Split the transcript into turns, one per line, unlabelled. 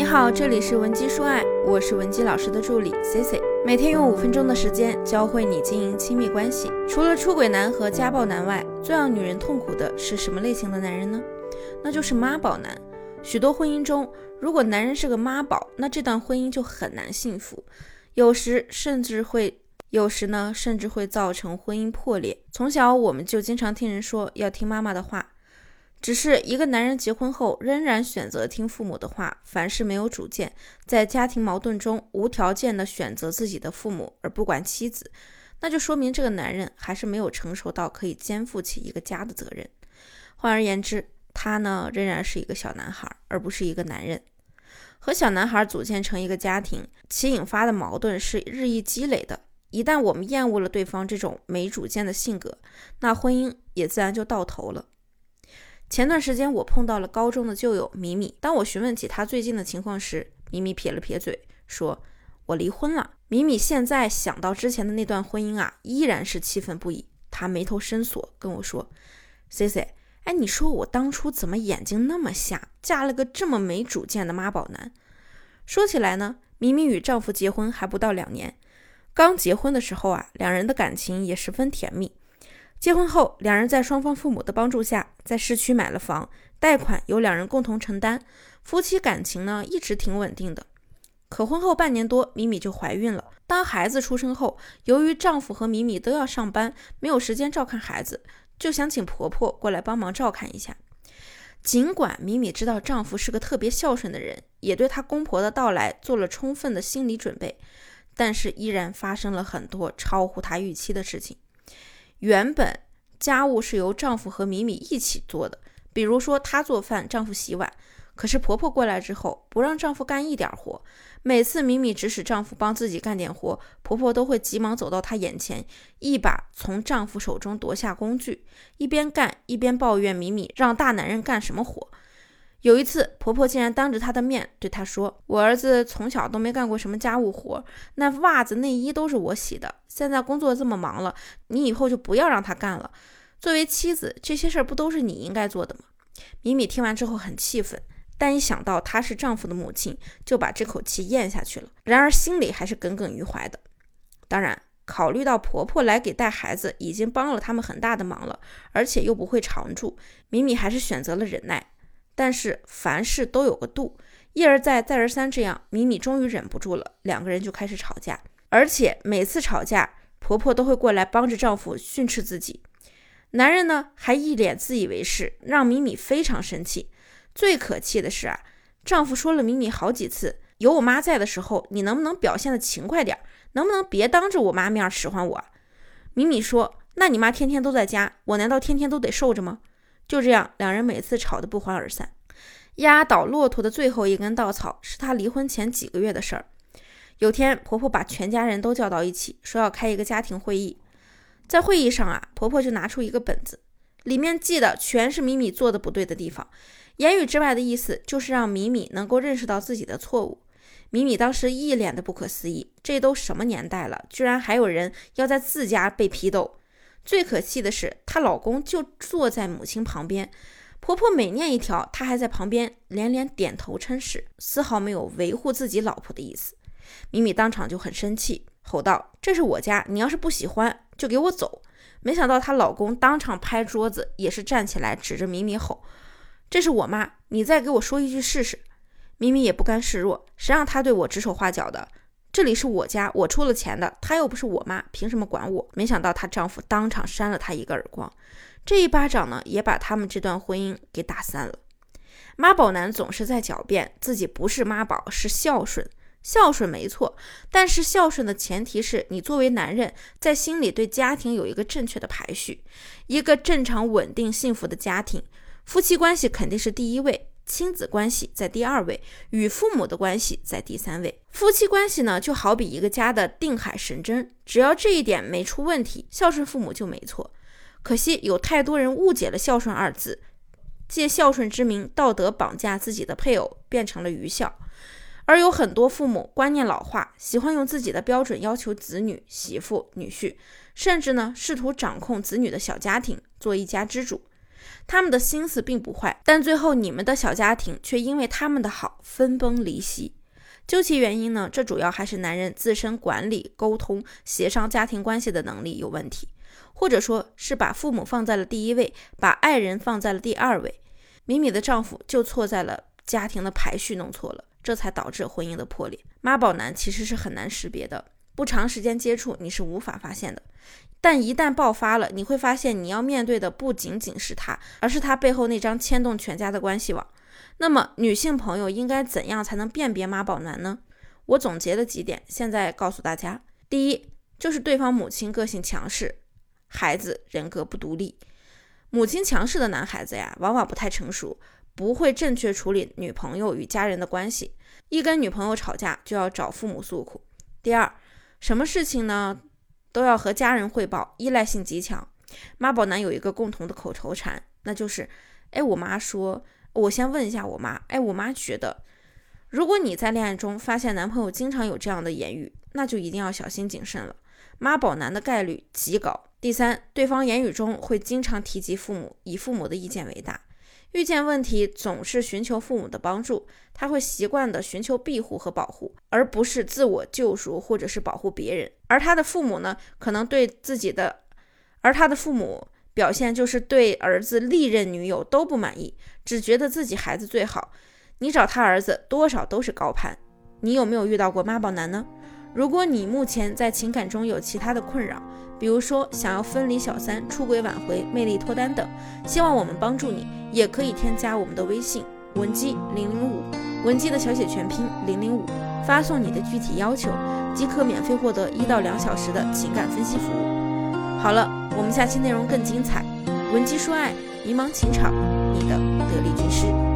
你好，这里是文姬说爱，我是文姬老师的助理 C C，每天用五分钟的时间教会你经营亲密关系。除了出轨男和家暴男外，最让女人痛苦的是什么类型的男人呢？那就是妈宝男。许多婚姻中，如果男人是个妈宝，那这段婚姻就很难幸福，有时甚至会，有时呢，甚至会造成婚姻破裂。从小我们就经常听人说要听妈妈的话。只是一个男人结婚后仍然选择听父母的话，凡事没有主见，在家庭矛盾中无条件的选择自己的父母而不管妻子，那就说明这个男人还是没有成熟到可以肩负起一个家的责任。换而言之，他呢仍然是一个小男孩，而不是一个男人。和小男孩组建成一个家庭，其引发的矛盾是日益积累的。一旦我们厌恶了对方这种没主见的性格，那婚姻也自然就到头了。前段时间我碰到了高中的旧友米米，当我询问起她最近的情况时，米米撇了撇嘴，说：“我离婚了。”米米现在想到之前的那段婚姻啊，依然是气愤不已。她眉头深锁，跟我说：“C C，哎，你说我当初怎么眼睛那么瞎，嫁了个这么没主见的妈宝男？”说起来呢，米米与丈夫结婚还不到两年，刚结婚的时候啊，两人的感情也十分甜蜜。结婚后，两人在双方父母的帮助下，在市区买了房，贷款由两人共同承担，夫妻感情呢一直挺稳定的。可婚后半年多，米米就怀孕了。当孩子出生后，由于丈夫和米米都要上班，没有时间照看孩子，就想请婆婆过来帮忙照看一下。尽管米米知道丈夫是个特别孝顺的人，也对她公婆的到来做了充分的心理准备，但是依然发生了很多超乎她预期的事情。原本家务是由丈夫和米米一起做的，比如说她做饭，丈夫洗碗。可是婆婆过来之后，不让丈夫干一点活。每次米米指使丈夫帮自己干点活，婆婆都会急忙走到她眼前，一把从丈夫手中夺下工具，一边干一边抱怨米米让大男人干什么活。有一次，婆婆竟然当着她的面对她说：“我儿子从小都没干过什么家务活，那袜子内衣都是我洗的。现在工作这么忙了，你以后就不要让他干了。作为妻子，这些事儿不都是你应该做的吗？”米米听完之后很气愤，但一想到她是丈夫的母亲，就把这口气咽下去了。然而心里还是耿耿于怀的。当然，考虑到婆婆来给带孩子已经帮了他们很大的忙了，而且又不会常住，米米还是选择了忍耐。但是凡事都有个度，一而再，再而三，这样米米终于忍不住了，两个人就开始吵架，而且每次吵架，婆婆都会过来帮着丈夫训斥自己。男人呢，还一脸自以为是，让米米非常生气。最可气的是啊，丈夫说了米米好几次，有我妈在的时候，你能不能表现的勤快点，能不能别当着我妈面使唤我？米米说，那你妈天天都在家，我难道天天都得受着吗？就这样，两人每次吵得不欢而散。压倒骆驼的最后一根稻草是她离婚前几个月的事儿。有天，婆婆把全家人都叫到一起，说要开一个家庭会议。在会议上啊，婆婆就拿出一个本子，里面记的全是米米做的不对的地方，言语之外的意思就是让米米能够认识到自己的错误。米米当时一脸的不可思议，这都什么年代了，居然还有人要在自家被批斗。最可气的是，她老公就坐在母亲旁边，婆婆每念一条，她还在旁边连连点头称是，丝毫没有维护自己老婆的意思。米米当场就很生气，吼道：“这是我家，你要是不喜欢，就给我走！”没想到她老公当场拍桌子，也是站起来指着米米吼：“这是我妈，你再给我说一句试试！”米米也不甘示弱，谁让她对我指手画脚的？这里是我家，我出了钱的，她又不是我妈，凭什么管我？没想到她丈夫当场扇了她一个耳光，这一巴掌呢，也把他们这段婚姻给打散了。妈宝男总是在狡辩自己不是妈宝，是孝顺，孝顺没错，但是孝顺的前提是你作为男人，在心里对家庭有一个正确的排序，一个正常、稳定、幸福的家庭，夫妻关系肯定是第一位。亲子关系在第二位，与父母的关系在第三位。夫妻关系呢，就好比一个家的定海神针，只要这一点没出问题，孝顺父母就没错。可惜有太多人误解了孝顺二字，借孝顺之名道德绑架自己的配偶，变成了愚孝。而有很多父母观念老化，喜欢用自己的标准要求子女、媳妇、女婿，甚至呢试图掌控子女的小家庭，做一家之主。他们的心思并不坏，但最后你们的小家庭却因为他们的好分崩离析。究其原因呢，这主要还是男人自身管理、沟通、协商家庭关系的能力有问题，或者说是把父母放在了第一位，把爱人放在了第二位。米米的丈夫就错在了家庭的排序弄错了，这才导致婚姻的破裂。妈宝男其实是很难识别的，不长时间接触你是无法发现的。但一旦爆发了，你会发现你要面对的不仅仅是他，而是他背后那张牵动全家的关系网。那么，女性朋友应该怎样才能辨别妈宝男呢？我总结了几点，现在告诉大家：第一，就是对方母亲个性强势，孩子人格不独立。母亲强势的男孩子呀，往往不太成熟，不会正确处理女朋友与家人的关系，一跟女朋友吵架就要找父母诉苦。第二，什么事情呢？都要和家人汇报，依赖性极强。妈宝男有一个共同的口头禅，那就是：哎，我妈说，我先问一下我妈。哎，我妈觉得，如果你在恋爱中发现男朋友经常有这样的言语，那就一定要小心谨慎了。妈宝男的概率极高。第三，对方言语中会经常提及父母，以父母的意见为大。遇见问题总是寻求父母的帮助，他会习惯的寻求庇护和保护，而不是自我救赎或者是保护别人。而他的父母呢，可能对自己的，而他的父母表现就是对儿子历任女友都不满意，只觉得自己孩子最好。你找他儿子多少都是高攀。你有没有遇到过妈宝男呢？如果你目前在情感中有其他的困扰，比如说想要分离小三、出轨挽回、魅力脱单等，希望我们帮助你，也可以添加我们的微信文姬零零五，文姬的小写全拼零零五，发送你的具体要求，即可免费获得一到两小时的情感分析服务。好了，我们下期内容更精彩，文姬说爱，迷茫情场，你的得力军师。